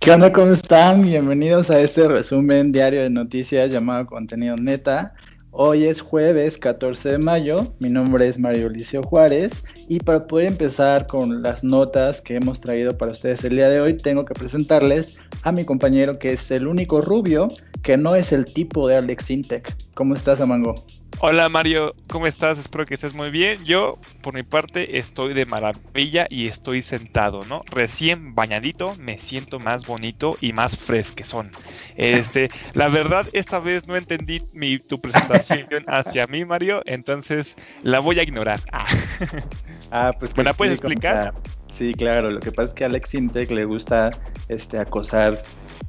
¿Qué onda? ¿Cómo están? Bienvenidos a este resumen diario de noticias llamado Contenido Neta. Hoy es jueves 14 de mayo, mi nombre es Mario Liceo Juárez y para poder empezar con las notas que hemos traído para ustedes el día de hoy, tengo que presentarles a mi compañero que es el único rubio que no es el tipo de Alex Intec. ¿Cómo estás, Amango? Hola Mario, ¿cómo estás? Espero que estés muy bien. Yo, por mi parte, estoy de maravilla y estoy sentado, ¿no? Recién bañadito, me siento más bonito y más fresquezón. Este, la verdad, esta vez no entendí mi, tu presentación hacia mí, Mario, entonces la voy a ignorar. Ah, ah pues ¿Me la puedes explicar? Sí, claro. Lo que pasa es que a Alex Intec le gusta este, acosar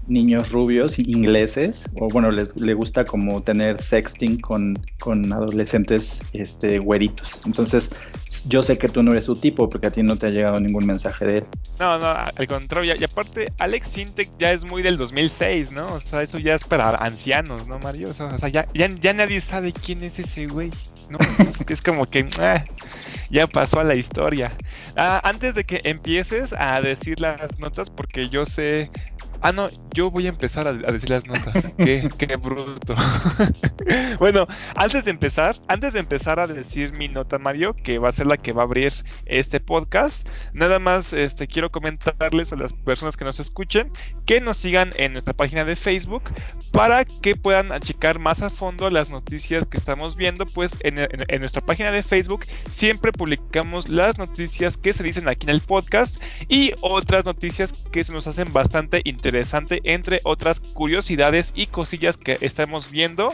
niños rubios ingleses, o bueno, les, le gusta como tener sexting con, con adolescentes este, güeritos. Entonces, yo sé que tú no eres su tipo porque a ti no te ha llegado ningún mensaje de él. No, no, al contrario, y aparte Alex Sintek ya es muy del 2006, ¿no? O sea, eso ya es para ancianos, ¿no, Mario? O sea, ya, ya, nadie sabe quién es ese güey, ¿no? es como que ah, ya pasó a la historia. Ah, antes de que empieces a decir las notas, porque yo sé Ah, no, yo voy a empezar a, decir las notas. qué, qué bruto. bueno, antes de empezar, antes de empezar a decir mi nota, Mario, que va a ser la que va a abrir este podcast, nada más este, quiero comentarles a las personas que nos escuchen que nos sigan en nuestra página de Facebook para que puedan checar más a fondo las noticias que estamos viendo, pues en, en nuestra página de Facebook siempre publicamos las noticias que se dicen aquí en el podcast y otras noticias que se nos hacen bastante interesante, entre otras curiosidades y cosillas que estamos viendo,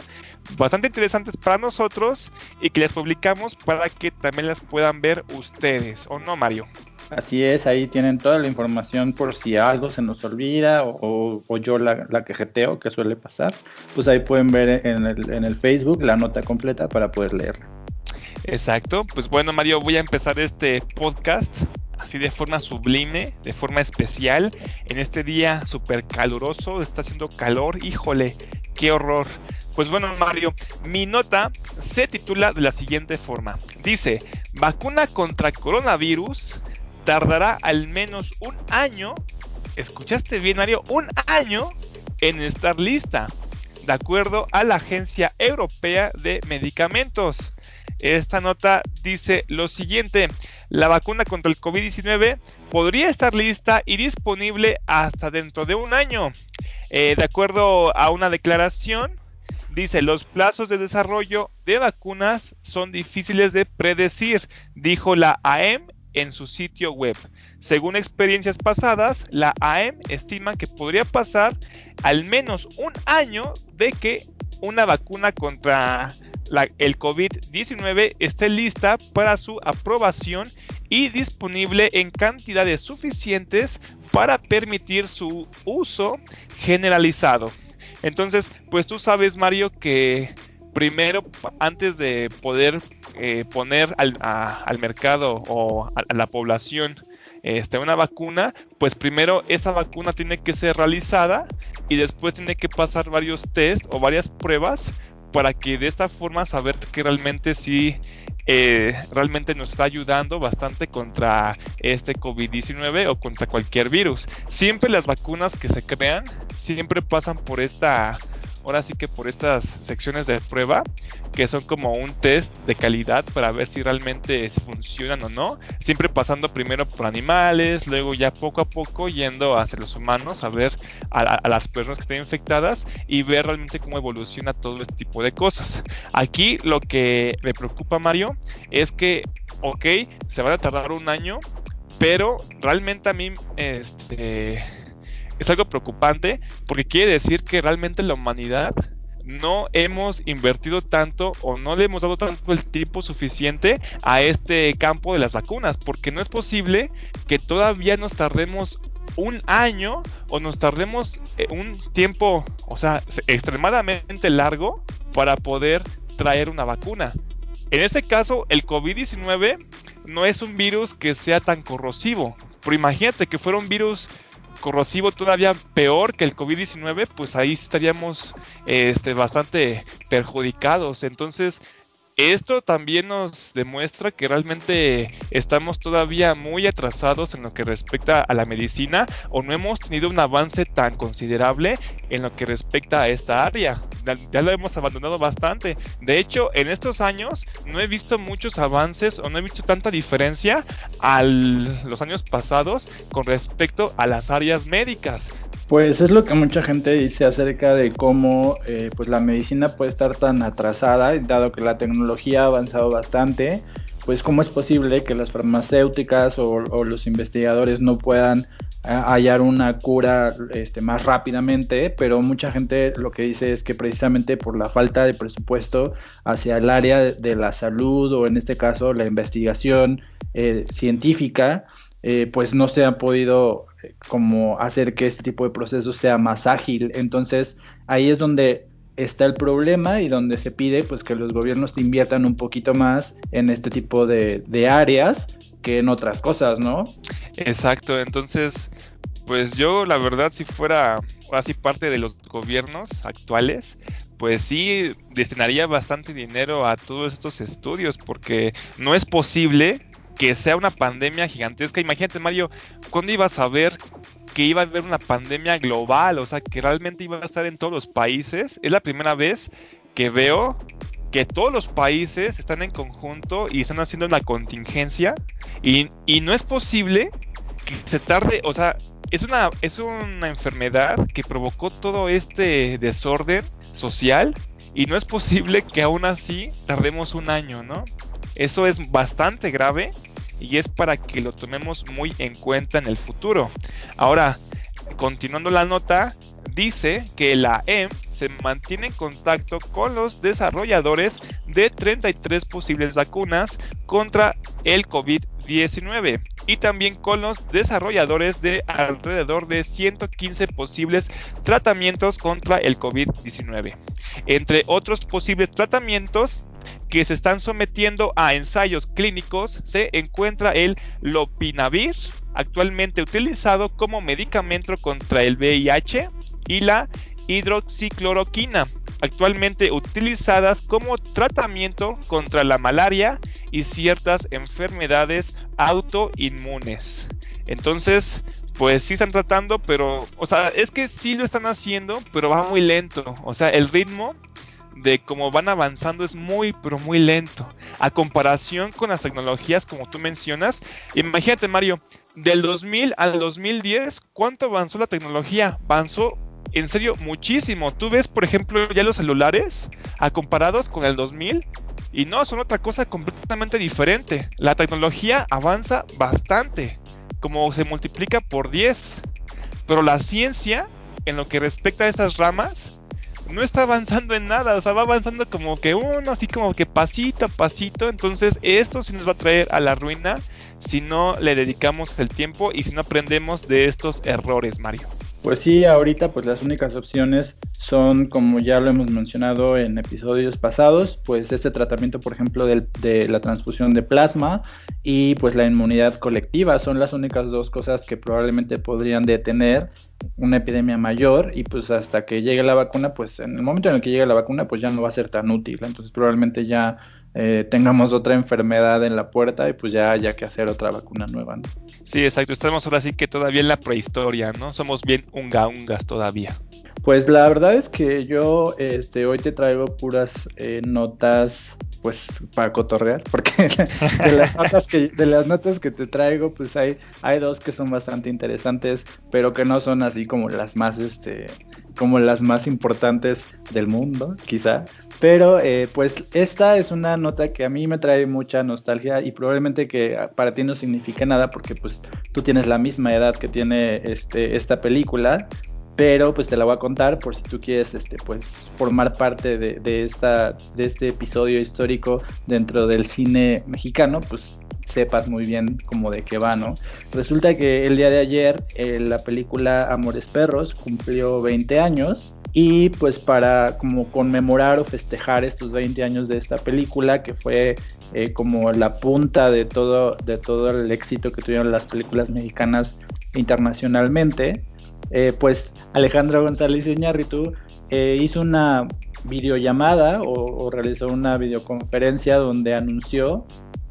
bastante interesantes para nosotros y que les publicamos para que también las puedan ver ustedes, ¿o no, Mario? Así es, ahí tienen toda la información por si algo se nos olvida o, yo la, quejeteo, que suele pasar. Pues ahí pueden ver en el, en el Facebook la nota completa para poder leerla. Exacto, pues bueno Mario, voy a empezar este podcast así de forma sublime, de forma especial, en este día súper caluroso, está haciendo calor, híjole, qué horror. Pues bueno, Mario, mi nota se titula de la siguiente forma. Dice, vacuna contra coronavirus tardará al menos un año, escuchaste bien, Mario, un año en estar lista, de acuerdo a la Agencia Europea de Medicamentos. Esta nota dice lo siguiente, la vacuna contra el COVID-19 podría estar lista y disponible hasta dentro de un año. Eh, de acuerdo a una declaración, dice, los plazos de desarrollo de vacunas son difíciles de predecir, dijo la AEM en su sitio web. Según experiencias pasadas, la AEM estima que podría pasar al menos un año de que una vacuna contra el COVID-19 esté lista para su aprobación y disponible en cantidades suficientes para permitir su uso generalizado. Entonces, pues tú sabes, Mario, que primero, antes de poder eh, poner al, mercado o a, la población este, una vacuna, pues primero esa vacuna tiene que ser realizada y después tiene que pasar varios test o varias pruebas para que de esta forma saber que realmente sí eh, realmente nos está ayudando bastante contra este COVID-19 o contra cualquier virus. Siempre las vacunas que se crean siempre pasan por esta ahora sí que por estas secciones de prueba, que son como un test de calidad para ver si realmente funcionan o no, siempre pasando primero por animales, luego ya poco a poco yendo hacia los humanos a ver a, las personas que estén infectadas y ver realmente cómo evoluciona todo este tipo de cosas. Aquí lo que me preocupa Mario es que, ok, se van a tardar un año, pero realmente a mí, este es algo preocupante porque quiere decir que realmente la humanidad no hemos invertido tanto o no le hemos dado tanto el tiempo suficiente a este campo de las vacunas, porque no es posible que todavía nos tardemos un año o nos tardemos eh, un tiempo, o sea, extremadamente largo para poder traer una vacuna. En este caso, el COVID-19 no es un virus que sea tan corrosivo, pero imagínate que fuera un virus corrosivo todavía peor que el COVID-19, pues ahí estaríamos este, bastante perjudicados. Entonces, esto también nos demuestra que realmente estamos todavía muy atrasados en lo que respecta a la medicina o no hemos tenido un avance tan considerable en lo que respecta a esta área. Ya lo hemos abandonado bastante. De hecho, en estos años no he visto muchos avances o no he visto tanta diferencia a los años pasados con respecto a las áreas médicas. Pues es lo que mucha gente dice acerca de cómo eh, pues la medicina puede estar tan atrasada, dado que la tecnología ha avanzado bastante, pues cómo es posible que las farmacéuticas o, los investigadores no puedan eh, hallar una cura este, más rápidamente, pero mucha gente lo que dice es que precisamente por la falta de presupuesto hacia el área de, la salud o en este caso la investigación eh, científica, pues no se ha podido como hacer que este tipo de procesos sea más ágil. Entonces ahí es donde está el problema y donde se pide pues que los gobiernos inviertan un poquito más en este tipo de, áreas que en otras cosas, ¿no? Exacto, entonces pues yo la verdad si fuera así parte de los gobiernos actuales, pues sí destinaría bastante dinero a todos estos estudios porque no es posible que sea una pandemia gigantesca. Imagínate, Mario, ¿cuándo ibas a ver que iba a haber una pandemia global? O sea, que realmente iba a estar en todos los países. Es la primera vez que veo que todos los países están en conjunto y están haciendo una contingencia. Y, y no es posible que se tarde, o sea, es una, es una enfermedad que provocó todo este desorden social y no es posible que aún así tardemos un año, ¿no? Eso es bastante grave y es para que lo tomemos muy en cuenta en el futuro. Ahora, continuando la nota, dice que la EM se mantiene en contacto con los desarrolladores de 33 posibles vacunas contra el COVID-19 y también con los desarrolladores de alrededor de 115 posibles tratamientos contra el COVID-19. Entre otros posibles tratamientos que se están sometiendo a ensayos clínicos se encuentra el lopinavir, actualmente utilizado como medicamento contra el VIH, y la hidroxicloroquina, actualmente utilizadas como tratamiento contra la malaria y ciertas enfermedades autoinmunes. Entonces, pues sí están tratando, pero, o sea, es que sí lo están haciendo, pero va muy lento. O sea, el ritmo de cómo van avanzando es muy, pero muy lento. A comparación con las tecnologías como tú mencionas, imagínate Mario, del 2000 al 2010, ¿cuánto avanzó la tecnología? Avanzó en serio muchísimo. Tú ves, por ejemplo, ya los celulares a comparados con el 2000 y no, son otra cosa completamente diferente. La tecnología avanza bastante, como se multiplica por 10. Pero la ciencia, en lo que respecta a estas ramas, no está avanzando en nada, o sea, va avanzando como que uno, así como que pasito a pasito, entonces esto sí nos va a traer a la ruina si no le dedicamos el tiempo y si no aprendemos de estos errores, Mario. Pues sí, ahorita pues las únicas opciones son, como ya lo hemos mencionado en episodios pasados, pues este tratamiento, por ejemplo, de la transfusión de plasma y pues la inmunidad colectiva son las únicas dos cosas que probablemente podrían detener una epidemia mayor y pues hasta que llegue la vacuna, pues en el momento en el que llegue la vacuna, pues ya no va a ser tan útil. Entonces probablemente ya eh, tengamos otra enfermedad en la puerta y pues ya haya que hacer otra vacuna nueva. Sí, exacto. Estamos ahora sí que todavía en la prehistoria, ¿no? Somos bien unga ungas todavía. Pues la verdad es que yo este, hoy te traigo puras eh, notas pues para cotorrear, porque de las notas que, de las notas que te traigo, pues hay, hay dos que son bastante interesantes, pero que no son así como las más este, como las más importantes del mundo, quizá. Pero eh, pues esta es una nota que a mí me trae mucha nostalgia y probablemente que para ti no signifique nada porque pues tú tienes la misma edad que tiene este, esta película, pero pues te la voy a contar por si tú quieres este pues formar parte de, esta de este episodio histórico dentro del cine mexicano pues sepas muy bien cómo de qué va no resulta que el día de ayer eh, la película Amores Perros cumplió 20 años y pues para como conmemorar o festejar estos 20 años de esta película que fue eh, como la punta de todo de todo el éxito que tuvieron las películas mexicanas internacionalmente eh, pues Alejandro González Iñárritu eh, hizo una videollamada o realizó una videoconferencia donde anunció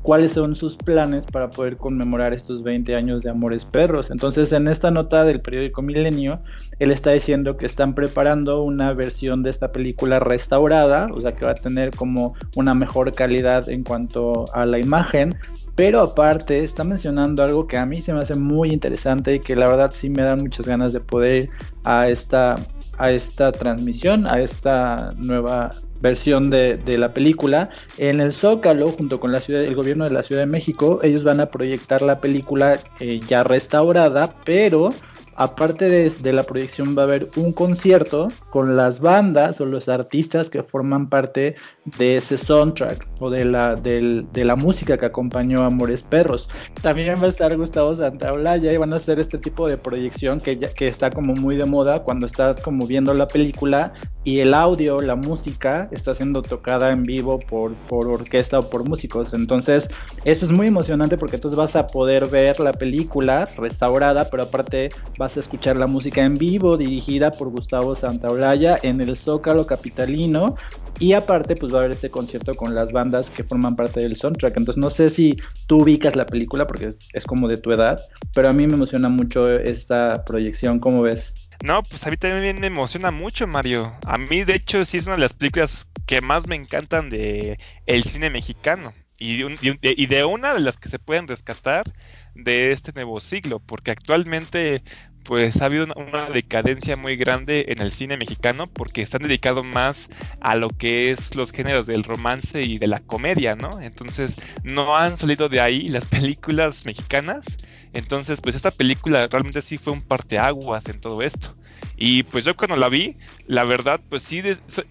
cuáles son sus planes para poder conmemorar estos 20 años de Amores Perros. Entonces, en esta nota del periódico Milenio, él está diciendo que están preparando una versión de esta película restaurada, o sea, que va a tener como una mejor calidad en cuanto a la imagen, pero aparte está mencionando algo que a mí se me hace muy interesante y que la verdad sí me da muchas ganas de poder ir a esta a esta transmisión, a esta nueva versión de, la película. En el Zócalo, junto con la ciudad, el gobierno de la Ciudad de México, ellos van a proyectar la película eh, ya restaurada, pero aparte de, la proyección va a haber un concierto con las bandas o los artistas que forman parte de ese soundtrack o de la, de la música que acompañó Amores Perros. También va a estar Gustavo Santaolalla y van a hacer este tipo de proyección que, que está como muy de moda cuando estás como viendo la película y el audio, la música está siendo tocada en vivo por, por orquesta o por músicos. Entonces, eso es muy emocionante porque entonces vas a poder ver la película restaurada, pero aparte vas a escuchar la música en vivo dirigida por Gustavo Santaolalla en el Zócalo Capitalino. Y aparte, pues va a haber este concierto con las bandas que forman parte del soundtrack. Entonces, no sé si tú ubicas la película porque es, como de tu edad, pero a mí me emociona mucho esta proyección. ¿Cómo ves? No, pues a mí también me emociona mucho, Mario. A mí, de hecho, sí es una de las películas que más me encantan de cine mexicano. Y de una de las que se pueden rescatar de este nuevo siglo, porque actualmente pues ha habido una, decadencia muy grande en el cine mexicano porque están dedicados más a lo que es los géneros del romance y de la comedia, ¿no? Entonces no han salido de ahí las películas mexicanas. Entonces, pues esta película realmente sí fue un parteaguas en todo esto. Y pues yo cuando la vi, la verdad, pues sí,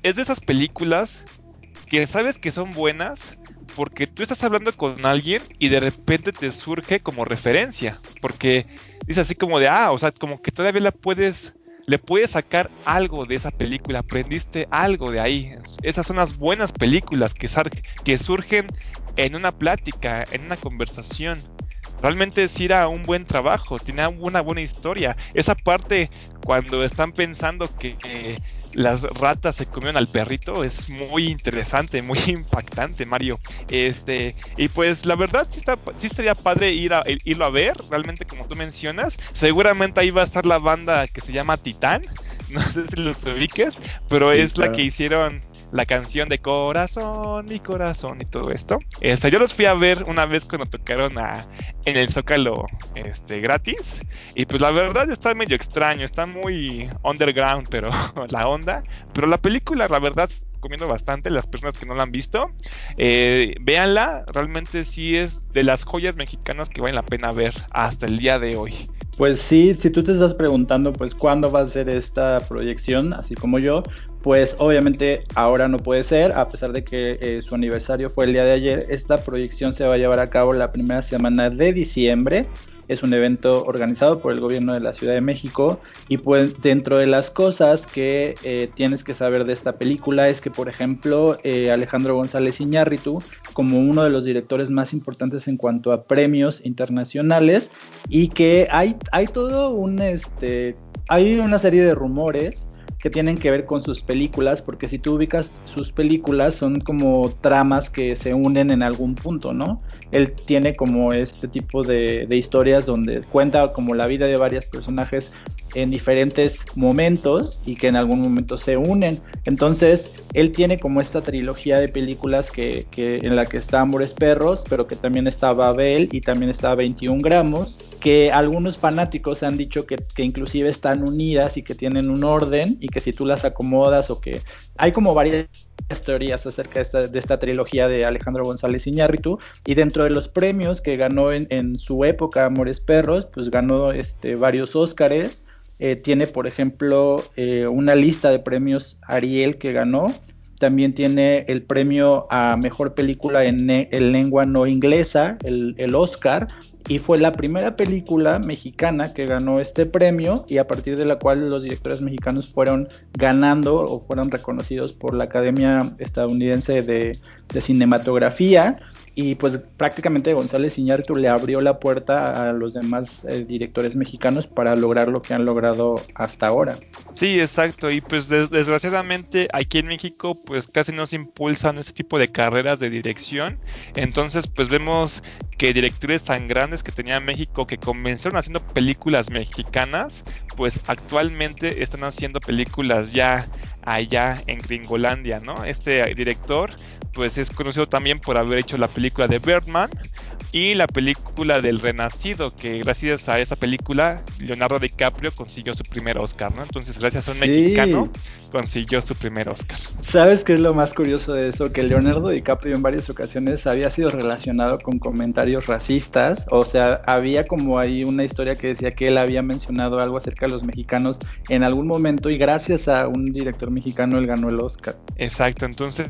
es de esas películas que sabes que son buenas, porque tú estás hablando con alguien y de repente te surge como referencia, porque dice así como de, ah, o sea, como que todavía la puedes, le puedes sacar algo de esa película, aprendiste algo de ahí. Esas son las buenas películas que, surgen en una plática, en una conversación. Realmente sí era un buen trabajo, tenía una buena historia. Esa parte cuando están pensando que, las ratas se comieron al perrito es muy interesante, muy impactante, Mario. Este, y pues la verdad sí, está, sí sería padre ir a, irlo a ver, realmente como tú mencionas. Seguramente ahí va a estar la banda que se llama Titán, no sé si los ubiques, pero es la que hicieron la canción de corazón y corazón y todo esto. Este, yo los fui a ver una vez cuando tocaron a, en el Zócalo este, gratis. Y pues la verdad está medio extraño, está muy underground, pero la onda. Pero la película, la verdad, recomiendo bastante las personas que no la han visto. Eh, véanla, realmente sí es de las joyas mexicanas que vale la pena ver hasta el día de hoy. Pues sí, si tú te estás preguntando pues cuándo va a ser esta proyección, así como yo, pues obviamente ahora no puede ser, a pesar de que eh, su aniversario fue el día de ayer, esta proyección se va a llevar a cabo la primera semana de diciembre. Es un evento organizado por el gobierno de la Ciudad de México y pues dentro de las cosas que eh, tienes que saber de esta película es que por ejemplo eh, Alejandro González Iñárritu como uno de los directores más importantes en cuanto a premios internacionales y que hay, hay todo un este hay una serie de rumores que tienen que ver con sus películas, porque si tú ubicas sus películas son como tramas que se unen en algún punto, ¿no? Él tiene como este tipo de, historias donde cuenta como la vida de varios personajes en diferentes momentos y que en algún momento se unen. Entonces, él tiene como esta trilogía de películas que, que en la que está Amores Perros, pero que también está Babel y también está 21 gramos, que algunos fanáticos han dicho que, que inclusive están unidas y que tienen un orden y que si tú las acomodas o que hay como varias teorías acerca de esta, de esta, trilogía de Alejandro González Iñárritu y dentro de los premios que ganó en, en su época Amores Perros pues ganó este varios Óscares eh, tiene, por ejemplo, eh, una lista de premios Ariel que ganó. También tiene el premio a mejor película en, lengua no inglesa, el, el, Oscar, y fue la primera película mexicana que ganó este premio y a partir de la cual los directores mexicanos fueron ganando o fueron reconocidos por la Academia Estadounidense de, de Cinematografía y pues prácticamente González Iñárritu le abrió la puerta a los demás eh, directores mexicanos para lograr lo que han logrado hasta ahora. Sí, exacto. Y pues desgraciadamente aquí en México pues casi no se impulsan este tipo de carreras de dirección. Entonces pues vemos que directores tan grandes que tenía México que comenzaron haciendo películas mexicanas pues actualmente están haciendo películas ya allá en Gringolandia, ¿no? Este director pues es conocido también por haber hecho la película de Birdman y la película del Renacido, que gracias a esa película Leonardo DiCaprio consiguió su primer Oscar, ¿no? Entonces, gracias a un mexicano consiguió su primer Oscar. ¿Sabes qué es lo más curioso de eso? Que Leonardo DiCaprio en varias ocasiones había sido relacionado con comentarios racistas, o sea, había como ahí una historia que decía que él había mencionado algo acerca de los mexicanos en algún momento y gracias a un director mexicano él ganó el Oscar. Exacto, entonces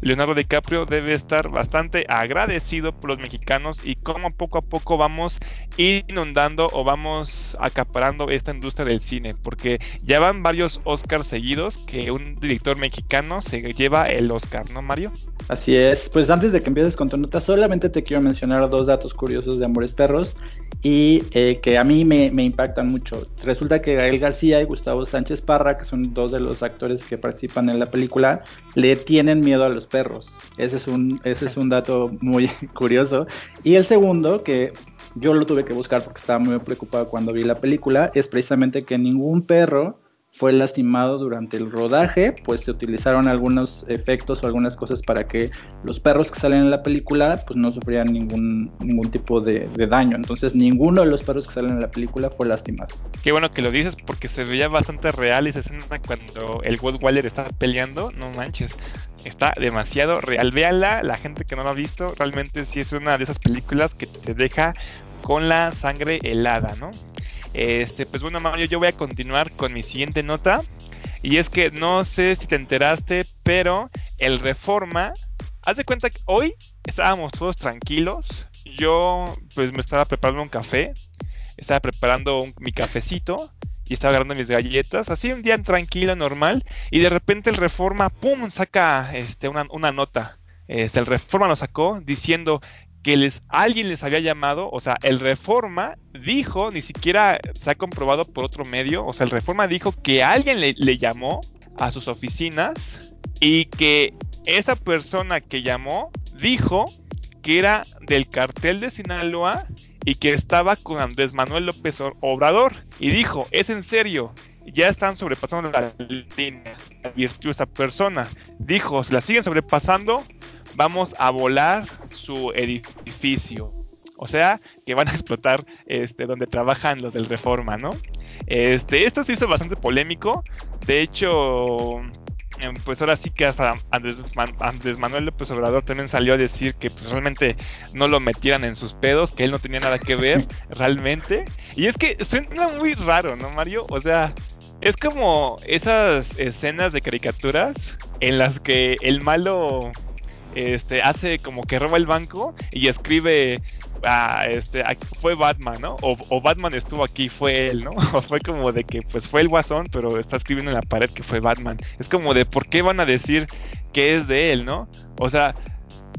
Leonardo DiCaprio debe estar bastante agradecido por los mexicanos y cómo poco a poco vamos inundando o vamos acaparando esta industria del cine, porque ya van varios Oscars seguidos que un director mexicano se lleva el Oscar, ¿no, Mario? Así es, pues antes de que empieces con tu nota, solamente te quiero mencionar dos datos curiosos de Amores Perros y eh, que a mí me, me, impactan mucho. Resulta que Gael García y Gustavo Sánchez Parra, que son dos de los actores que participan en la película, le tienen miedo a los perros. Ese es un, ese es un dato muy curioso. Y el segundo, que yo lo tuve que buscar porque estaba muy preocupado cuando vi la película, es precisamente que ningún perro fue lastimado durante el rodaje, pues se utilizaron algunos efectos o algunas cosas para que los perros que salen en la película pues no sufrieran ningún, ningún tipo de, daño. Entonces ninguno de los perros que salen en la película fue lastimado. Qué bueno que lo dices porque se veía bastante real esa escena cuando el Waller está peleando, no manches. Está demasiado real. Véanla, la gente que no lo ha visto, realmente sí es una de esas películas que te deja con la sangre helada, ¿no? Este, pues bueno, Mario, yo voy a continuar con mi siguiente nota. Y es que no sé si te enteraste, pero el Reforma, haz de cuenta que hoy estábamos todos tranquilos. Yo pues me estaba preparando un café, estaba preparando mi cafecito y estaba agarrando mis galletas, así un día tranquilo, normal, y de repente el Reforma, ¡pum!, saca este, una, nota. Este, el Reforma lo sacó diciendo que les, alguien les había llamado, o sea, el Reforma dijo, ni siquiera se ha comprobado por otro medio, o sea, el Reforma dijo que alguien le, llamó a sus oficinas y que esa persona que llamó dijo que era del cartel de Sinaloa y que estaba con Andrés Manuel López Obrador. Y dijo, es en serio, ya están sobrepasando la línea. Advirtió esa persona. Dijo, la siguen sobrepasando, vamos a volar su edificio. O sea, que van a explotar este, donde trabajan los del Reforma, ¿no? Este, esto se hizo bastante polémico. De hecho, em, pues ahora sí que hasta Andrés, Manuel López Obrador también salió a decir que pues, realmente no lo metieran en sus pedos, que él no tenía nada que ver realmente. Y es que suena muy raro, ¿no, Mario? O sea, es como esas escenas de caricaturas en las que el malo este, hace como que roba el banco y escribe, ah, este, fue Batman, ¿no? O, Batman estuvo aquí, fue él, ¿no? O fue como de que, pues fue el guasón, pero está escribiendo en la pared que fue Batman. Es como de, ¿por qué van a decir que es de él, ¿no? O sea,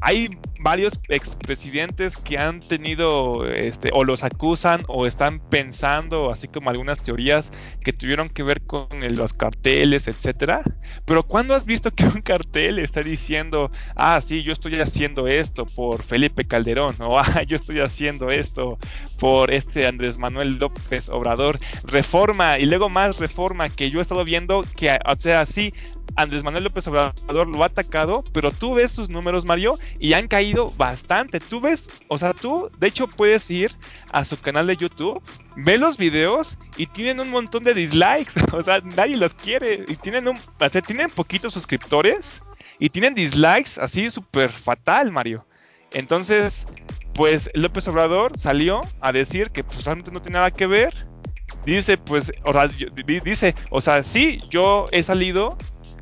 hay varios expresidentes que han tenido, este, o los acusan, o están pensando, así como algunas teorías que tuvieron que ver con los carteles, etcétera. Pero ¿cuándo has visto que un cartel está diciendo, ah, sí, yo estoy haciendo esto por Felipe Calderón, o ah, yo estoy haciendo esto por este Andrés Manuel López Obrador, reforma, y luego más reforma que yo he estado viendo que, o sea, sí, Andrés Manuel López Obrador lo ha atacado, pero tú ves sus números, Mario, y han caído bastante. Tú ves, o sea, tú de hecho puedes ir a su canal de YouTube, ve los videos y tienen un montón de dislikes, o sea, nadie los quiere y tienen un, o sea, tienen poquitos suscriptores y tienen dislikes así súper fatal, Mario. Entonces, pues López Obrador salió a decir que pues realmente no tiene nada que ver. Dice, pues, o sea, dice, o sea, sí, yo he salido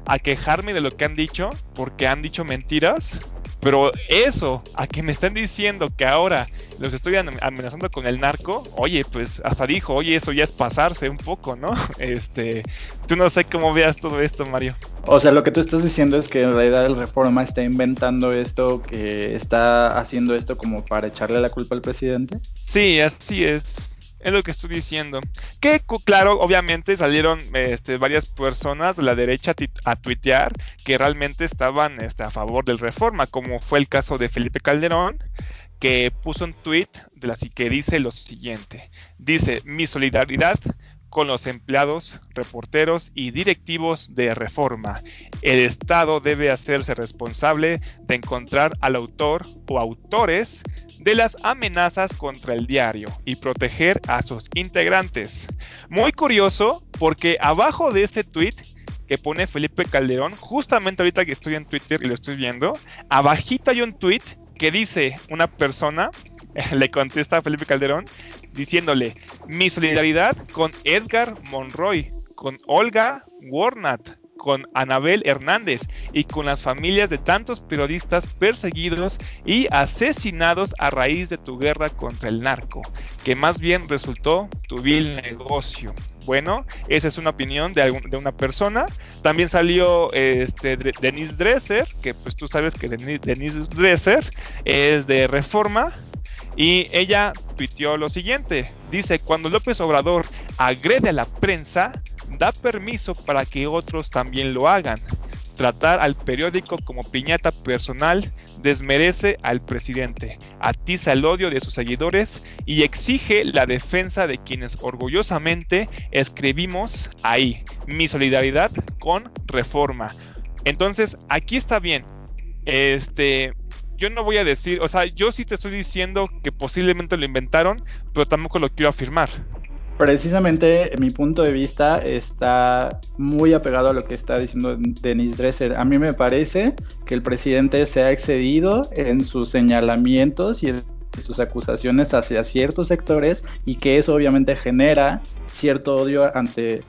a quejarme de lo que han dicho porque han dicho mentiras. Pero eso, a que me están diciendo que ahora los estoy amenazando con el narco, oye, pues hasta dijo, oye, eso ya es pasarse un poco, ¿no? Este, tú no sé cómo veas todo esto, Mario. O sea, lo que tú estás diciendo es que en realidad el Reforma está inventando esto, que está haciendo esto como para echarle la culpa al presidente. Sí, así es. Es lo que estoy diciendo. Que claro, obviamente salieron este, varias personas de la derecha a tuitear que realmente estaban este, a favor del reforma, como fue el caso de Felipe Calderón, que puso un tweet de la que dice lo siguiente. Dice, mi solidaridad con los empleados, reporteros y directivos de reforma. El Estado debe hacerse responsable de encontrar al autor o autores de las amenazas contra el diario y proteger a sus integrantes. Muy curioso porque abajo de este tweet que pone Felipe Calderón, justamente ahorita que estoy en Twitter y lo estoy viendo, abajito hay un tweet que dice una persona, le contesta a Felipe Calderón, diciéndole mi solidaridad con Edgar Monroy, con Olga Warnat, con Anabel Hernández y con las familias de tantos periodistas perseguidos y asesinados a raíz de tu guerra contra el narco, que más bien resultó tu vil negocio. Bueno, esa es una opinión de, una persona. También salió este, Denise Dresser, que pues tú sabes que Denise Dresser es de Reforma, y ella tuiteó lo siguiente, dice, cuando López Obrador agrede a la prensa, da permiso para que otros también lo hagan. Tratar al periódico como piñata personal desmerece al presidente, atiza el odio de sus seguidores y exige la defensa de quienes orgullosamente escribimos ahí, mi solidaridad con reforma. Entonces, aquí está bien. Este, yo no voy a decir, o sea, yo sí te estoy diciendo que posiblemente lo inventaron, pero tampoco lo quiero afirmar. Precisamente mi punto de vista está muy apegado a lo que está diciendo Denis Dresser. A mí me parece que el presidente se ha excedido en sus señalamientos y en sus acusaciones hacia ciertos sectores y que eso obviamente genera cierto odio ante,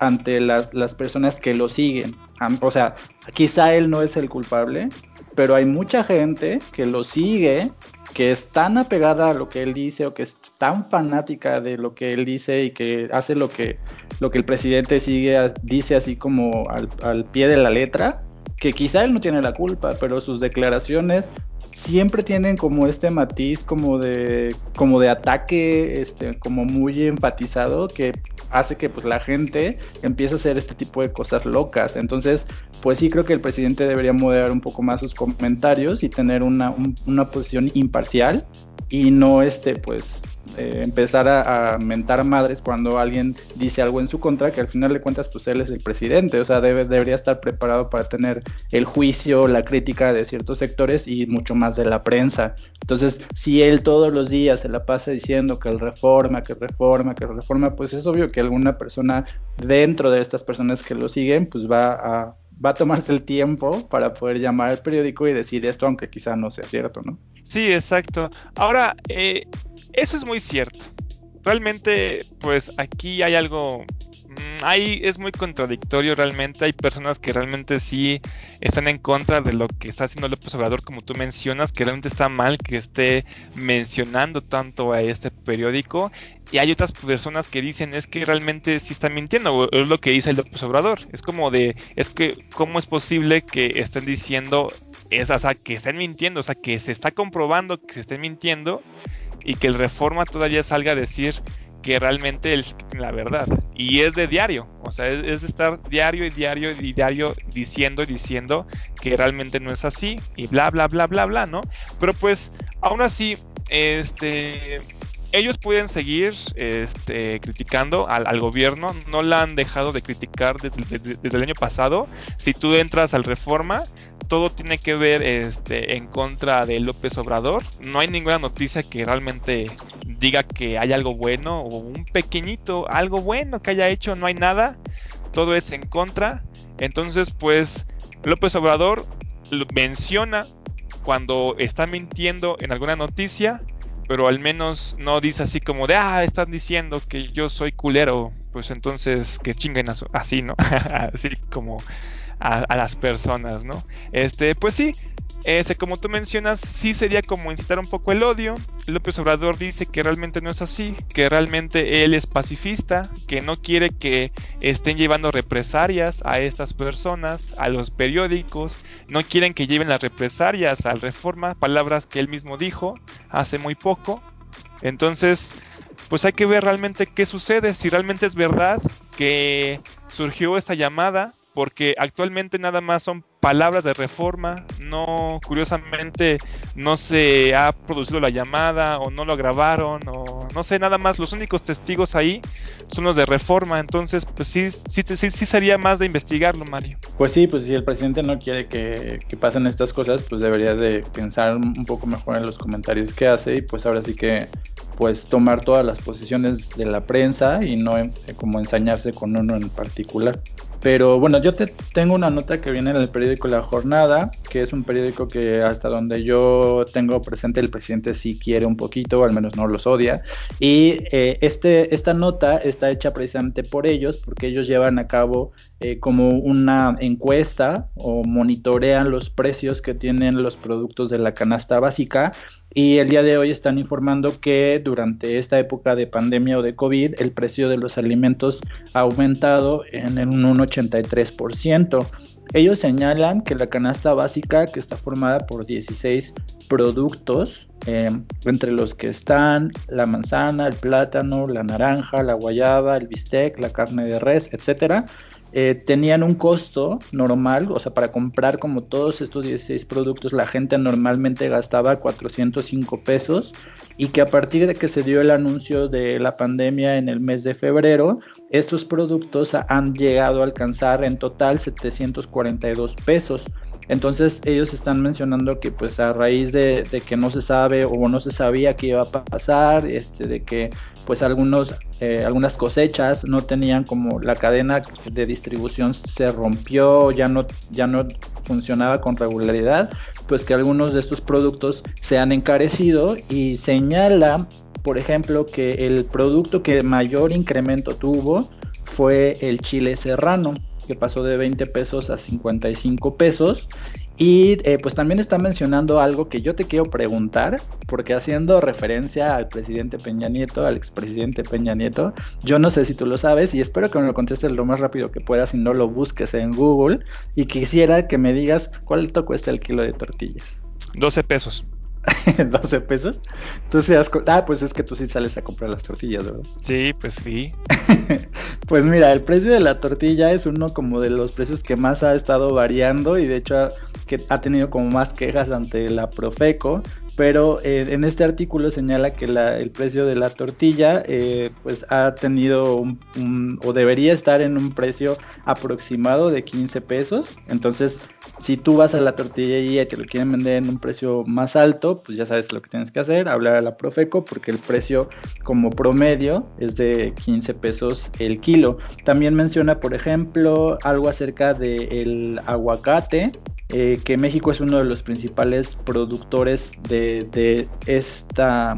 ante las, las personas que lo siguen. O sea, quizá él no es el culpable, pero hay mucha gente que lo sigue, que es tan apegada a lo que él dice o que es tan fanática de lo que él dice y que hace lo que, lo que el presidente sigue, dice así como al, al pie de la letra, que quizá él no tiene la culpa, pero sus declaraciones siempre tienen como este matiz como de como de ataque este como muy enfatizado que hace que pues la gente empiece a hacer este tipo de cosas locas. Entonces, pues sí creo que el presidente debería moderar un poco más sus comentarios y tener una, una posición imparcial y no este pues eh, empezar a, mentar madres cuando alguien dice algo en su contra, que al final de cuentas pues él es el presidente, o sea, debe, debería estar preparado para tener el juicio, la crítica de ciertos sectores y mucho más de la prensa. Entonces, si él todos los días se la pasa diciendo que el reforma, que reforma, que reforma, pues es obvio que alguna persona dentro de estas personas que lo siguen, pues va a va a tomarse el tiempo para poder llamar al periódico y decir esto, aunque quizá no sea cierto, ¿no? Sí, exacto. Ahora, eh, eso es muy cierto. Realmente, pues aquí hay algo mm, ahí es muy contradictorio realmente. Hay personas que realmente sí están en contra de lo que está haciendo López Obrador, como tú mencionas, que realmente está mal que esté mencionando tanto a este periódico. Y hay otras personas que dicen es que realmente sí está mintiendo, es lo que dice López Obrador. Es como de, es que, ¿cómo es posible que estén diciendo, es, o sea, que estén mintiendo, o sea, que se está comprobando que se estén mintiendo? y que el Reforma todavía salga a decir que realmente es la verdad. Y es de diario, o sea, es, de estar diario y diario y diario diciendo y diciendo que realmente no es así y bla, bla, bla, bla, bla, ¿no? Pero pues, aún así, este... Ellos pueden seguir este, criticando al, gobierno, no la han dejado de criticar desde, desde el año pasado. Si tú entras al Reforma, todo tiene que ver este, en contra de López Obrador. No hay ninguna noticia que realmente diga que hay algo bueno o un pequeñito algo bueno que haya hecho. No hay nada. Todo es en contra. Entonces, pues López Obrador menciona cuando está mintiendo en alguna noticia, pero al menos no dice así como de, ah, están diciendo que yo soy culero, pues entonces que chinguen así, ¿no? así como a, las personas, ¿no? Este, pues sí, este, como tú mencionas, sí sería como incitar un poco el odio. López Obrador dice que realmente no es así, que realmente él es pacifista, que no quiere que estén llevando represalias a estas personas, a los periódicos, no quieren que lleven las represalias al reforma, palabras que él mismo dijo hace muy poco. Entonces, pues hay que ver realmente qué sucede, si realmente es verdad que surgió esa llamada porque actualmente nada más son palabras de reforma, no, curiosamente no se ha producido la llamada o no lo grabaron o no sé, nada más, los únicos testigos ahí son los de reforma, entonces pues sí, sí, sí, sí sería más de investigarlo, Mario. Pues sí, pues si el presidente no quiere que, pasen estas cosas, pues debería de pensar un poco mejor en los comentarios que hace y pues ahora sí que pues tomar todas las posiciones de la prensa y no como ensañarse con uno en particular. Pero bueno, yo te tengo una nota que viene en el periódico La Jornada, que es un periódico que hasta donde yo tengo presente el presidente sí quiere un poquito, al menos no los odia. Y eh, este, esta nota está hecha precisamente por ellos, porque ellos llevan a cabo eh, como una encuesta o monitorean los precios que tienen los productos de la canasta básica y el día de hoy están informando que durante esta época de pandemia o de COVID el precio de los alimentos ha aumentado en un 83%. Ellos señalan que la canasta básica, que está formada por 16 productos, eh, entre los que están la manzana, el plátano, la naranja, la guayaba, el bistec, la carne de res, etcétera, eh, tenían un costo normal, o sea, para comprar como todos estos 16 productos, la gente normalmente gastaba 405 pesos y que a partir de que se dio el anuncio de la pandemia en el mes de febrero, estos productos han llegado a alcanzar en total 742 pesos. Entonces ellos están mencionando que pues a raíz de, que no se sabe o no se sabía qué iba a pasar, este, de que pues algunos, eh, algunas cosechas no tenían como la cadena de distribución se rompió, ya no, ya no funcionaba con regularidad, pues que algunos de estos productos se han encarecido y señala, por ejemplo, que el producto que mayor incremento tuvo fue el chile serrano que pasó de 20 pesos a 55 pesos. Y eh, pues también está mencionando algo que yo te quiero preguntar, porque haciendo referencia al presidente Peña Nieto, al expresidente Peña Nieto, yo no sé si tú lo sabes y espero que me lo contestes lo más rápido que puedas y no lo busques en Google. Y quisiera que me digas cuánto cuesta el kilo de tortillas. 12 pesos. 12 pesos. Seas. Ah, pues es que tú sí sales a comprar las tortillas, ¿verdad? Sí, pues sí. pues mira, el precio de la tortilla es uno como de los precios que más ha estado variando y de hecho que ha tenido como más quejas ante la Profeco pero eh, en este artículo señala que el precio de la tortilla eh, pues ha tenido un, o debería estar en un precio aproximado de 15 pesos entonces si tú vas a la tortillería y te lo quieren vender en un precio más alto pues ya sabes lo que tienes que hacer hablar a la Profeco porque el precio como promedio es de 15 pesos el kilo también menciona por ejemplo algo acerca del aguacate eh, que México es uno de los principales productores de, esta...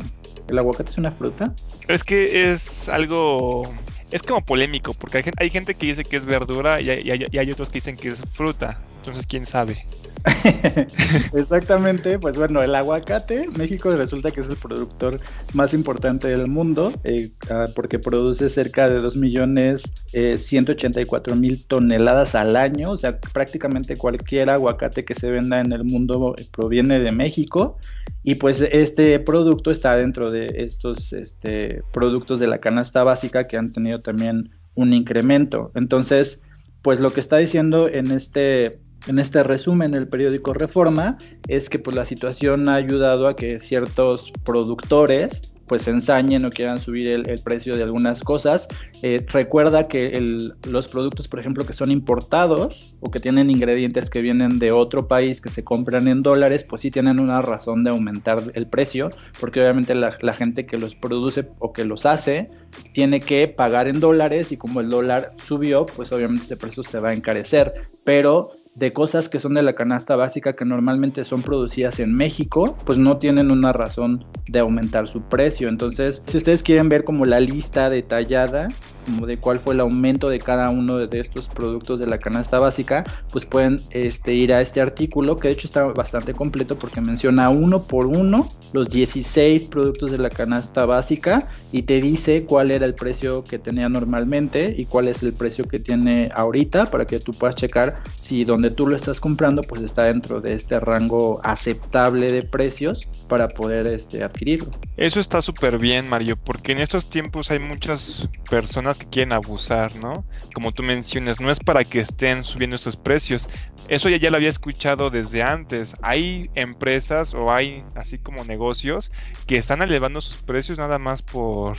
¿El aguacate es una fruta? Es que es algo... Es como polémico, porque hay gente que dice que es verdura y hay otros que dicen que es fruta. Entonces, ¿quién sabe? Exactamente, pues bueno, el aguacate, México resulta que es el productor más importante del mundo eh, ah, porque produce cerca de 2 millones eh, 184 mil toneladas al año, o sea, prácticamente cualquier aguacate que se venda en el mundo eh, proviene de México y pues este producto está dentro de estos este, productos de la canasta básica que han tenido también un incremento. Entonces, pues lo que está diciendo en este en este resumen el periódico Reforma es que pues la situación ha ayudado a que ciertos productores pues ensañen o quieran subir el, precio de algunas cosas. Eh, recuerda que los productos, por ejemplo, que son importados o que tienen ingredientes que vienen de otro país que se compran en dólares, pues sí tienen una razón de aumentar el precio, porque obviamente la, la gente que los produce o que los hace tiene que pagar en dólares y como el dólar subió, pues obviamente ese precio se va a encarecer. Pero de cosas que son de la canasta básica que normalmente son producidas en México, pues no tienen una razón de aumentar su precio. Entonces, si ustedes quieren ver como la lista detallada, como de cuál fue el aumento de cada uno de estos productos de la canasta básica, pues pueden este, ir a este artículo que de hecho está bastante completo porque menciona uno por uno los 16 productos de la canasta básica y te dice cuál era el precio que tenía normalmente y cuál es el precio que tiene ahorita para que tú puedas checar si donde tú lo estás comprando pues está dentro de este rango aceptable de precios para poder este, adquirirlo. Eso está súper bien, Mario, porque en estos tiempos hay muchas personas que quieren abusar, ¿no? Como tú mencionas, no es para que estén subiendo estos precios. Eso ya, ya lo había escuchado desde antes. Hay empresas o hay así como negocios que están elevando sus precios nada más por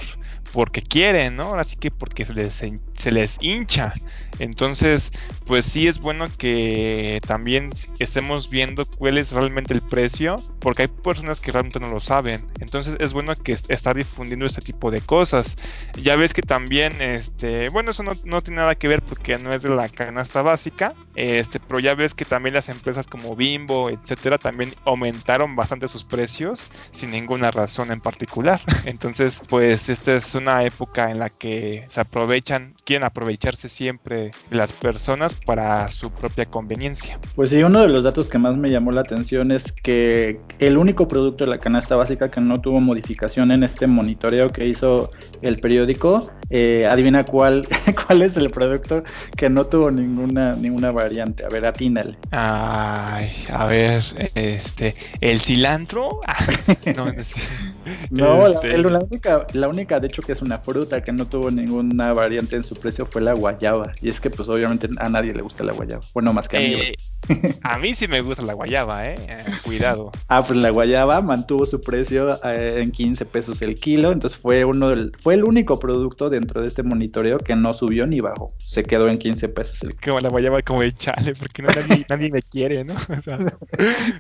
porque quieren, ¿no? Así que porque se les, se les hincha. Entonces, pues sí es bueno que también estemos viendo cuál es realmente el precio, porque hay personas que realmente no lo saben. Entonces es bueno que estar difundiendo este tipo de cosas. Ya ves que también, este, bueno, eso no, tiene nada que ver porque no es de la canasta básica, este, pero ya ves que también las empresas como Bimbo, etcétera, también aumentaron bastante sus precios sin ninguna razón en particular. Entonces, pues esta es una época en la que se aprovechan, quieren aprovecharse siempre las personas para su propia conveniencia. Pues sí, uno de los datos que más me llamó la atención es que el único producto de la canasta básica que no tuvo modificación en este monitoreo que hizo el periódico, eh, adivina cuál, cuál es el producto que no tuvo ninguna, ninguna variante. A ver, atínale. Ay, a ver, este, el cilantro. no, no este. la, única, la única, de hecho, que es una fruta que no tuvo ninguna variante en su precio fue la guayaba. Y es que, pues, obviamente a nadie le gusta la guayaba. Bueno, más que a mí. Eh, a mí sí me gusta la guayaba, ¿eh? eh cuidado. ah, pues la guayaba mantuvo su precio eh, en 15 pesos el kilo. Entonces fue uno del, fue el único producto dentro de este monitoreo que no subió ni bajó. Se quedó en 15 pesos el kilo. Como la guayaba como de chale, porque nadie, nadie, me quiere, ¿no?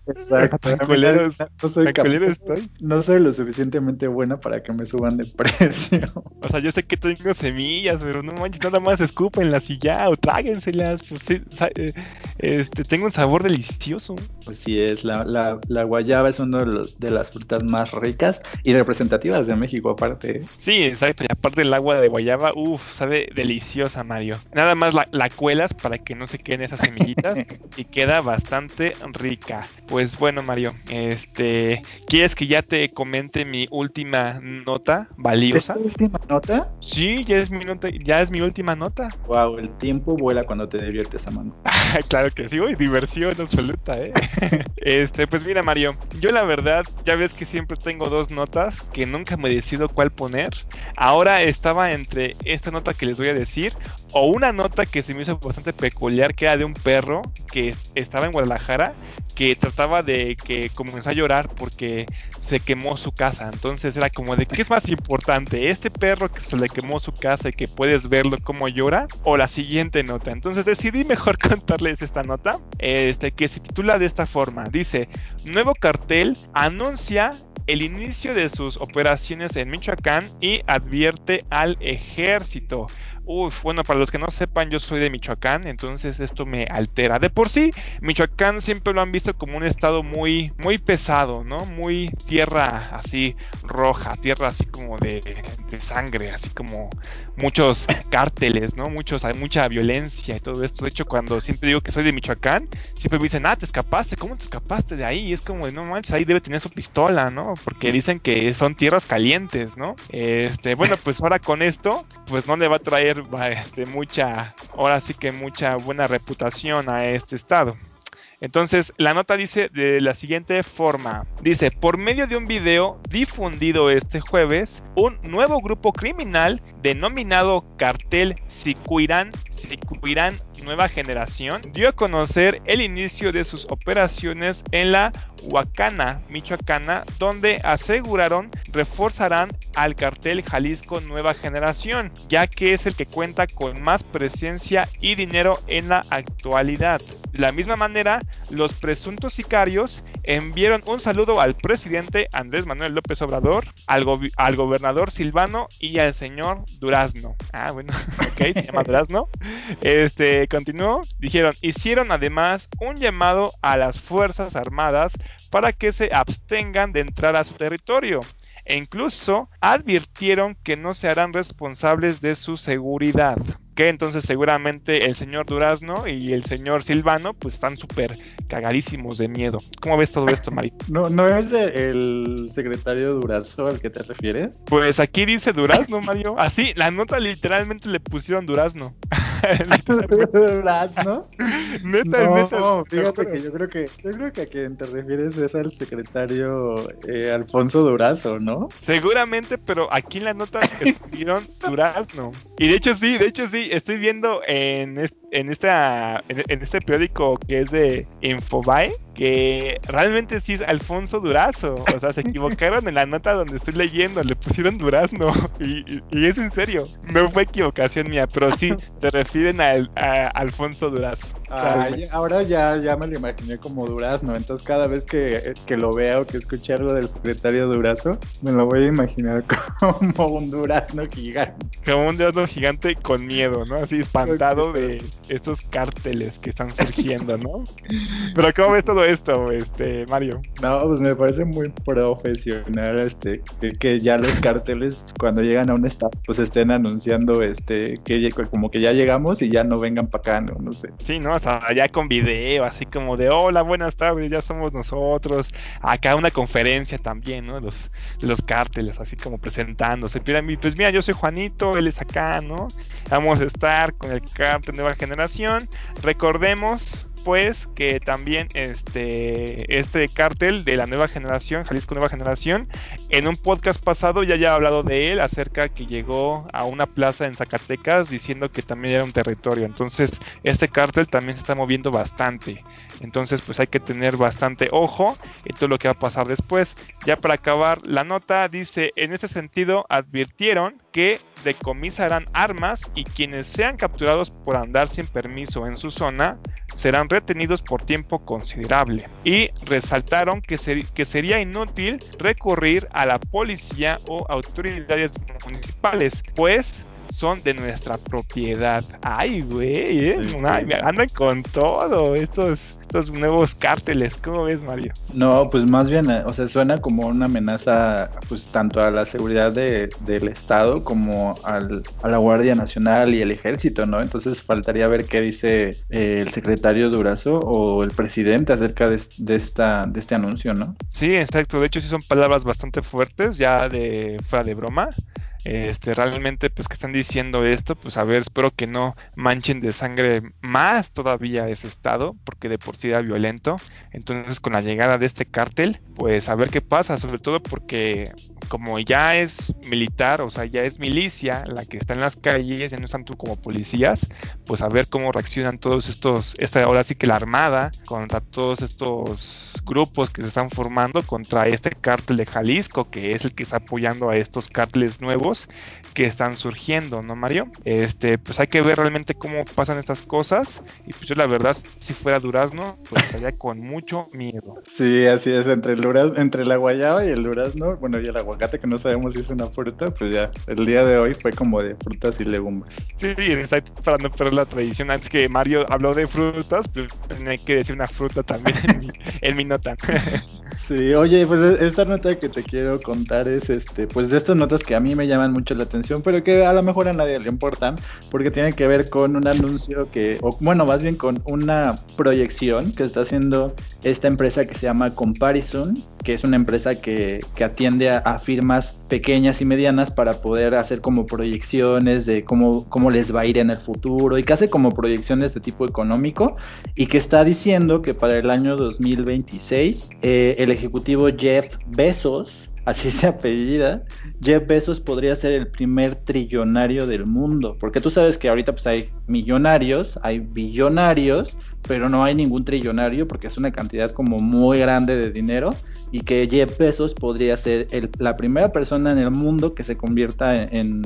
Exacto. no, soy estoy. no soy lo suficientemente buena para que me suban de precio. O sea, yo sé que tengo semillas, pero no manches, nada más escúpenlas y ya, o tráguenselas. Pues, eh, este, tengo un sabor delicioso. Pues sí, es la, la, guayaba es una de, los, de las frutas más ricas y representativas de México, aparte. Sí, exacto. Y aparte el agua de guayaba, uff, sabe deliciosa, Mario. Nada más la, la cuelas para que no se queden esas semillitas y queda bastante rica. Pues bueno, Mario, este, ¿quieres que ya te comente mi última nota valiosa? ¿Es última nota? Sí, ya es mi nota, ya es mi última nota. Wow, el tiempo vuela cuando te diviertes, mano. claro que sí, uy, diversión absoluta, ¿eh? este, pues mira, Mario, yo la verdad, ya ves que siempre tengo dos notas que nunca me decido cuál poner. Ahora estaba entre esta nota que les voy a decir o una nota que se me hizo bastante peculiar que era de un perro que estaba en Guadalajara que trataba de que comenzó a llorar porque se quemó su casa. Entonces era como de qué es más importante, este perro que se le quemó su casa y que puedes verlo como llora o la siguiente nota. Entonces decidí mejor contarles esta nota, este que se titula de esta forma. Dice, nuevo cartel anuncia el inicio de sus operaciones en Michoacán y advierte al ejército. Uf, bueno, para los que no sepan, yo soy de Michoacán, entonces esto me altera. De por sí, Michoacán siempre lo han visto como un estado muy, muy pesado, ¿no? Muy tierra así roja, tierra así como de, de sangre, así como muchos cárteles, ¿no? Muchos, hay mucha violencia y todo esto. De hecho, cuando siempre digo que soy de Michoacán, siempre me dicen, ah, te escapaste, ¿cómo te escapaste de ahí? Y es como, no manches, ahí debe tener su pistola, ¿no? Porque dicen que son tierras calientes, ¿no? Este, bueno, pues ahora con esto, pues no le va a traer este, mucha, ahora sí que mucha buena reputación a este estado. Entonces, la nota dice de la siguiente forma. Dice, por medio de un video difundido este jueves, un nuevo grupo criminal denominado Cartel Sicuirán, Sicuirán Nueva Generación dio a conocer el inicio de sus operaciones en la Huacana, Michoacana, donde aseguraron reforzarán al cartel Jalisco Nueva Generación, ya que es el que cuenta con más presencia y dinero en la actualidad. De la misma manera, los presuntos sicarios enviaron un saludo al presidente Andrés Manuel López Obrador, al, al gobernador Silvano y al señor Durazno. Ah, bueno, ok, se llama Durazno. Este, continuó, dijeron, hicieron además un llamado a las Fuerzas Armadas para que se abstengan de entrar a su territorio e incluso advirtieron que no se harán responsables de su seguridad. Que entonces seguramente el señor Durazno y el señor Silvano pues están súper cagadísimos de miedo. ¿Cómo ves todo esto, Mari? ¿No, ¿No es el secretario Durazno al que te refieres? Pues aquí dice Durazno, Mario. Así, la nota literalmente le pusieron Durazno. durazno. Neta, no, neta. Fíjate que yo creo que yo creo que a quien te refieres es al secretario eh, Alfonso Durazo, ¿no? Seguramente, pero aquí en la nota escribieron Durazno. Y de hecho sí, de hecho sí, estoy viendo en, en, esta, en, este periódico que es de Infobae que realmente sí es Alfonso Durazo. O sea, se equivocaron en la nota donde estoy leyendo, le pusieron Durazno. Y, y, es en serio, no fue equivocación mía, pero sí se refieren a, a Alfonso Durazo. ahora ya, ya me lo imaginé como Durazno, entonces cada vez que, que lo vea o que escuche algo del secretario Durazo, me lo voy a imaginar como un Durazno gigante. Como un Durazno gigante con miedo, ¿no? Así espantado de estos cárteles que están surgiendo, ¿no? Pero ¿cómo ves todo esto, este, Mario? No, pues me parece muy profesional, este, que, ya los cárteles cuando llegan a un estado, pues estén anunciando, este, que como que ya llegamos y ya no vengan para acá, ¿no? No sé. Sí, ¿no? O sea, ya con video, así como de, hola, buenas tardes, ya somos nosotros. Acá una conferencia también, ¿no? Los, los cárteles, así como presentándose. Pues mira, yo soy Juanito, él es acá, ¿no? Vamos a estar con el cártel Nueva Generación. Recordemos pues que también este, este cártel de la nueva generación, Jalisco Nueva Generación, en un podcast pasado ya haya hablado de él acerca que llegó a una plaza en Zacatecas diciendo que también era un territorio. Entonces, este cártel también se está moviendo bastante. Entonces, pues hay que tener bastante ojo en todo lo que va a pasar después. Ya para acabar la nota, dice, en ese sentido advirtieron que decomisarán armas y quienes sean capturados por andar sin permiso en su zona serán retenidos por tiempo considerable. Y resaltaron que, sería inútil recurrir a la policía o autoridades municipales, pues son de nuestra propiedad. Ay, güey, ¿eh? andan con todo estos, estos nuevos cárteles. ¿Cómo ves, Mario? No, pues más bien, eh, o sea, suena como una amenaza, pues tanto a la seguridad de, del Estado como al, a la Guardia Nacional y el Ejército, ¿no? Entonces faltaría ver qué dice eh, el secretario Durazo o el presidente acerca de, de, esta, de este anuncio, ¿no? Sí, exacto. De hecho, sí son palabras bastante fuertes, ya de fuera de broma este realmente pues que están diciendo esto pues a ver espero que no manchen de sangre más todavía ese estado porque de por sí era violento. Entonces con la llegada de este cártel pues a ver qué pasa sobre todo porque como ya es militar o sea ya es milicia la que está en las calles ya no están tú como policías pues a ver cómo reaccionan todos estos esta ahora sí que la armada contra todos estos grupos que se están formando contra este cártel de Jalisco que es el que está apoyando a estos cárteles nuevos que están surgiendo, ¿no, Mario? Este, pues hay que ver realmente cómo pasan estas cosas. Y pues yo la verdad, si fuera durazno, pues estaría con mucho miedo. Sí, así es, entre el durazno, entre la guayaba y el durazno, bueno, y el aguacate que no sabemos si es una fruta, pues ya, el día de hoy fue como de frutas y legumbres. Sí, está para no perder la tradición. Antes que Mario habló de frutas, pues hay que decir una fruta también en mi, nota. sí, oye, pues esta nota que te quiero contar es este, pues de estas notas que a mí me llaman mucho la atención, pero que a lo mejor a nadie le importan, porque tiene que ver con un anuncio que, o bueno, más bien con una proyección que está haciendo esta empresa que se llama Comparison, que es una empresa que, que atiende a, firmas pequeñas y medianas para poder hacer como proyecciones de cómo, cómo les va a ir en el futuro y que hace como proyecciones de tipo económico y que está diciendo que para el año 2026 eh, el ejecutivo Jeff Bezos así se apellida, Jeff Bezos podría ser el primer trillonario del mundo. Porque tú sabes que ahorita pues hay millonarios, hay billonarios, pero no hay ningún trillonario porque es una cantidad como muy grande de dinero y que Jeff Bezos podría ser la primera persona en el mundo que se convierta en,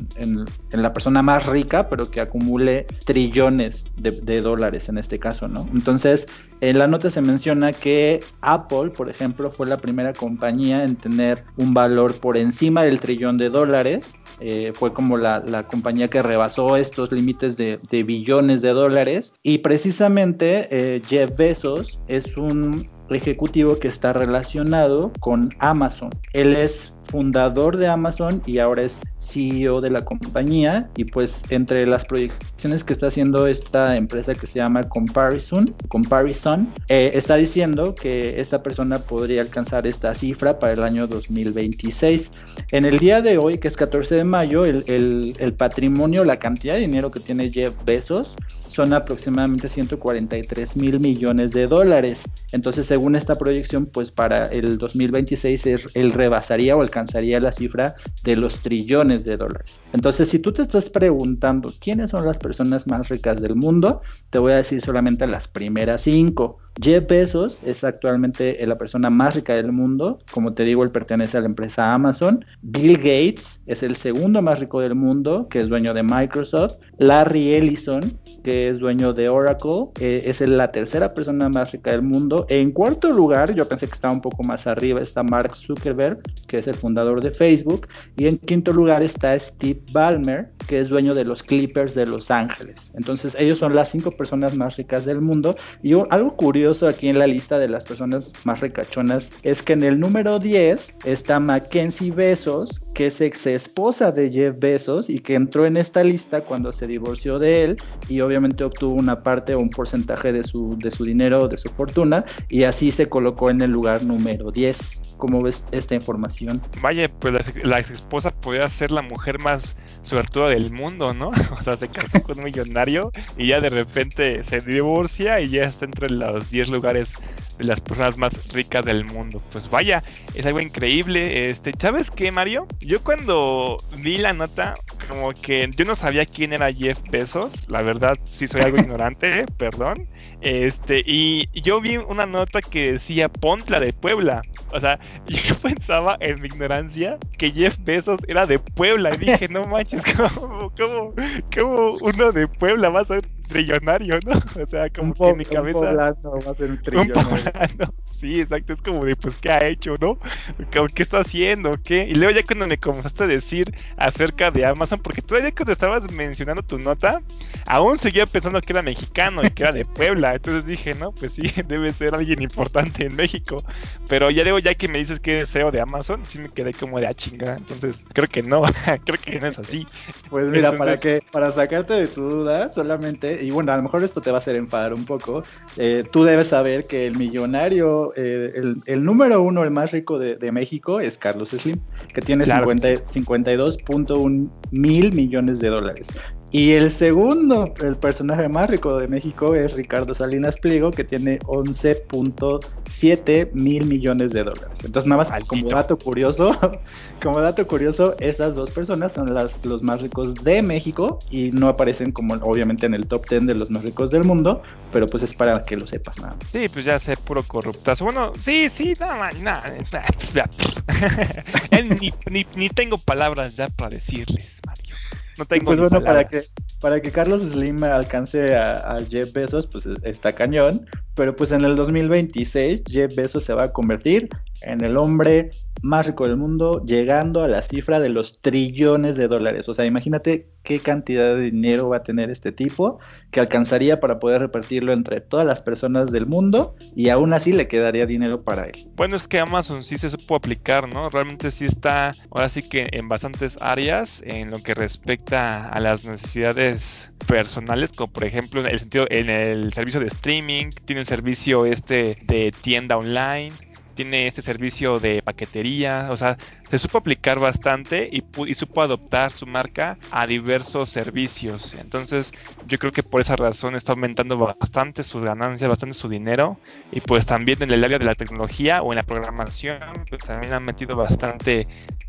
la persona más rica, pero que acumule trillones de, dólares en este caso, ¿no? Entonces, en la nota se menciona que Apple, por ejemplo, fue la primera compañía en tener un valor por encima del trillón de dólares. Eh, fue como la, compañía que rebasó estos límites de, billones de dólares. Y precisamente eh, Jeff Bezos es un ejecutivo que está relacionado con Amazon. Él es fundador de Amazon y ahora es CEO de la compañía y pues entre las proyecciones que está haciendo esta empresa que se llama Comparison, Comparison eh, está diciendo que esta persona podría alcanzar esta cifra para el año 2026. En el día de hoy, que es 14 de mayo, el, el patrimonio, la cantidad de dinero que tiene Jeff Bezos son aproximadamente 143 mil millones de dólares. Entonces, según esta proyección, pues para el 2026 él rebasaría o alcanzaría la cifra de los trillones de dólares. Entonces, si tú te estás preguntando quiénes son las personas más ricas del mundo, te voy a decir solamente las primeras cinco. Jeff Bezos es actualmente la persona más rica del mundo. Como te digo, él pertenece a la empresa Amazon. Bill Gates es el segundo más rico del mundo, que es dueño de Microsoft. Larry Ellison, que es dueño de Oracle, eh, es la tercera persona más rica del mundo. En cuarto lugar, yo pensé que estaba un poco más arriba, está Mark Zuckerberg, que es el fundador de Facebook. Y en quinto lugar está Steve Ballmer, que es dueño de los Clippers de Los Ángeles. Entonces, ellos son las cinco personas más ricas del mundo. Y algo curioso aquí en la lista de las personas más ricachonas es que en el número 10 está Mackenzie Besos, que es ex esposa de Jeff Bezos y que entró en esta lista cuando se divorció de él y obviamente obtuvo una parte o un porcentaje de su, de su dinero, de su fortuna y así se colocó en el lugar número 10. ¿Cómo ves esta información? Vaya, pues la, ex esposa podría ser la mujer más suertuda del mundo, ¿no? O sea, se casó con un millonario y ya de repente se divorcia y ya está entre los 10 lugares de las personas más ricas del mundo. Pues vaya, es algo increíble. Este, ¿sabes qué, Mario? Yo cuando vi la nota, como que yo no sabía quién era Jeff Bezos. La verdad, sí soy algo ignorante, perdón. Este, y yo vi una nota que decía Pontla de Puebla. O sea, yo pensaba en mi ignorancia que Jeff Bezos era de Puebla. Y dije, no manches, ¿cómo, cómo, cómo uno de Puebla va a ser trillonario, ¿no? O sea, como que en mi cabeza. Un va a ser un trillonario. Sí, exacto, es como de, pues, ¿qué ha hecho, no? ¿Qué está haciendo? ¿Qué? Y luego ya cuando me comenzaste a decir acerca de Amazon, porque todavía cuando estabas mencionando tu nota, aún seguía pensando que era mexicano y que era de Puebla, entonces dije, no, pues sí, debe ser alguien importante en México, pero ya digo, ya que me dices que es CEO de Amazon, sí me quedé como de a ah, chinga, entonces creo que no, creo que no es así. Pues mira, para que, para sacarte de tu duda, solamente, y bueno, a lo mejor esto te va a hacer enfadar un poco, eh, tú debes saber que el millonario eh, el, número uno, el más rico de, México, es Carlos Slim, que tiene 52.1 mil millones de dólares. Y el segundo, el personaje más rico de México es Ricardo Salinas Pliego, que tiene 11.7 mil millones de dólares. Entonces, nada más como dato curioso, como dato curioso, esas dos personas son las, los más ricos de México y no aparecen como obviamente en el top 10 de los más ricos del mundo, pero pues es para que lo sepas nada. Sí, pues ya sé puro corruptazo. Bueno, sí, sí, nada más, nada, ni, ni, ni tengo palabras ya para decirles. No tengo pues bueno, para que, para que Carlos Slim alcance a, Jeff Bezos, pues está cañón. Pero pues en el 2026 Jeff Bezos se va a convertir en el hombre más rico del mundo, llegando a la cifra de los trillones de dólares. O sea, imagínate qué cantidad de dinero va a tener este tipo, que alcanzaría para poder repartirlo entre todas las personas del mundo y aún así le quedaría dinero para él. Bueno, es que Amazon sí se supo aplicar, ¿no? Realmente sí está, ahora sí que en bastantes áreas, en lo que respecta a las necesidades personales, como por ejemplo en el sentido, en el servicio de streaming, tiene el servicio este de tienda online, tiene este servicio de paquetería, o sea, se supo aplicar bastante y, y, supo adoptar su marca a diversos servicios. Entonces, yo creo que por esa razón está aumentando bastante su ganancia, bastante su dinero. Y pues también en el área de la tecnología o en la programación, pues también han metido bastante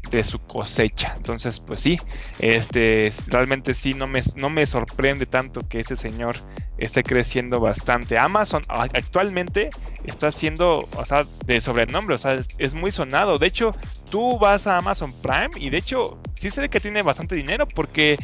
de su cosecha. Entonces, pues sí, este realmente sí no me, no me sorprende tanto que ese señor esté creciendo bastante. Amazon actualmente está haciendo, o sea, de sobrenombre, o sea, es, muy sonado. De hecho, tú vas a Amazon Prime y de hecho sí se ve que tiene bastante dinero porque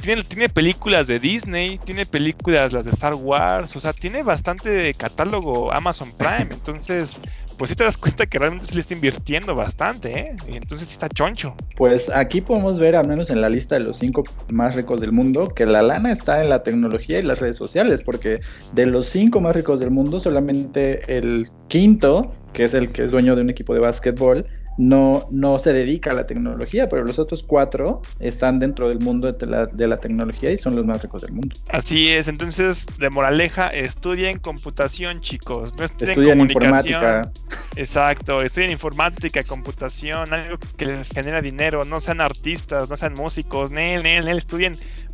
tiene, tiene películas de Disney, tiene películas las de Star Wars, o sea, tiene bastante catálogo Amazon Prime. Entonces, pues sí te das cuenta que realmente se le está invirtiendo bastante, ¿eh? Y entonces sí está choncho. Pues aquí podemos ver, al menos en la lista de los cinco más ricos del mundo, que la lana está en la tecnología y las redes sociales, porque de los cinco más ricos del mundo, solamente el quinto, que es el que es dueño de un equipo de básquetbol, no, no se dedica a la tecnología, pero los otros cuatro están dentro del mundo de la, de la tecnología y son los más ricos del mundo. Así es, entonces, de moraleja, estudien computación, chicos, no estudien, Estudien comunicación. informática. Exacto, estudien informática, computación, algo que les genera dinero, no sean artistas, no sean músicos, nel, nel, nel, estudien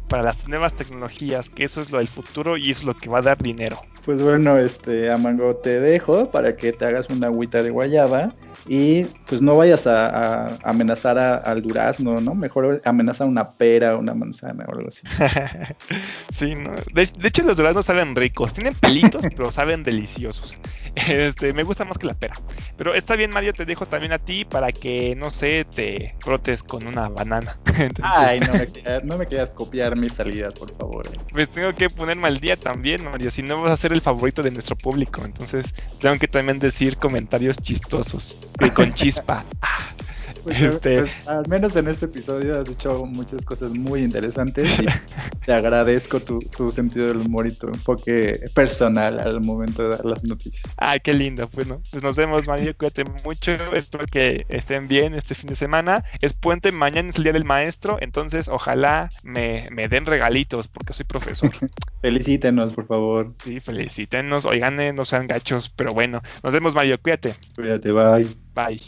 para las nuevas tecnologías, que eso es lo del futuro y eso es lo que va a dar dinero. Pues bueno, este Amango te dejo para que te hagas una agüita de guayaba y pues no vayas a, a amenazar a- al durazno, ¿no? Mejor amenaza una pera o una manzana o algo así. sí, no. de, de hecho los duraznos saben ricos, tienen pelitos, pero saben deliciosos. Este, me gusta más que la pera. Pero está bien, Mario, te dejo también a ti para que, no sé, te frotes con una banana. Entonces, Ay, no me, quieras, no me quieras copiar mis salidas, por favor. Pues tengo que ponerme al día también, Mario, si no vas a ser el favorito de nuestro público. Entonces, tengo que también decir comentarios chistosos y con chispa. Ah, Pues, Este- pues, al menos en este episodio has hecho muchas cosas muy interesantes y te agradezco tu, tu sentido del humor y tu enfoque personal al momento de dar las noticias. Ay, qué lindo. Bueno, pues nos vemos, Mario. Cuídate mucho. Espero que estén bien este fin de semana. Es puente, mañana es el día del maestro. Entonces, ojalá me, me den regalitos porque soy profesor. Felicítenos, por favor. Sí, felicítenos. Oigan, eh, no sean gachos. Pero bueno, nos vemos, Mario. Cuídate. Cuídate, bye. Bye.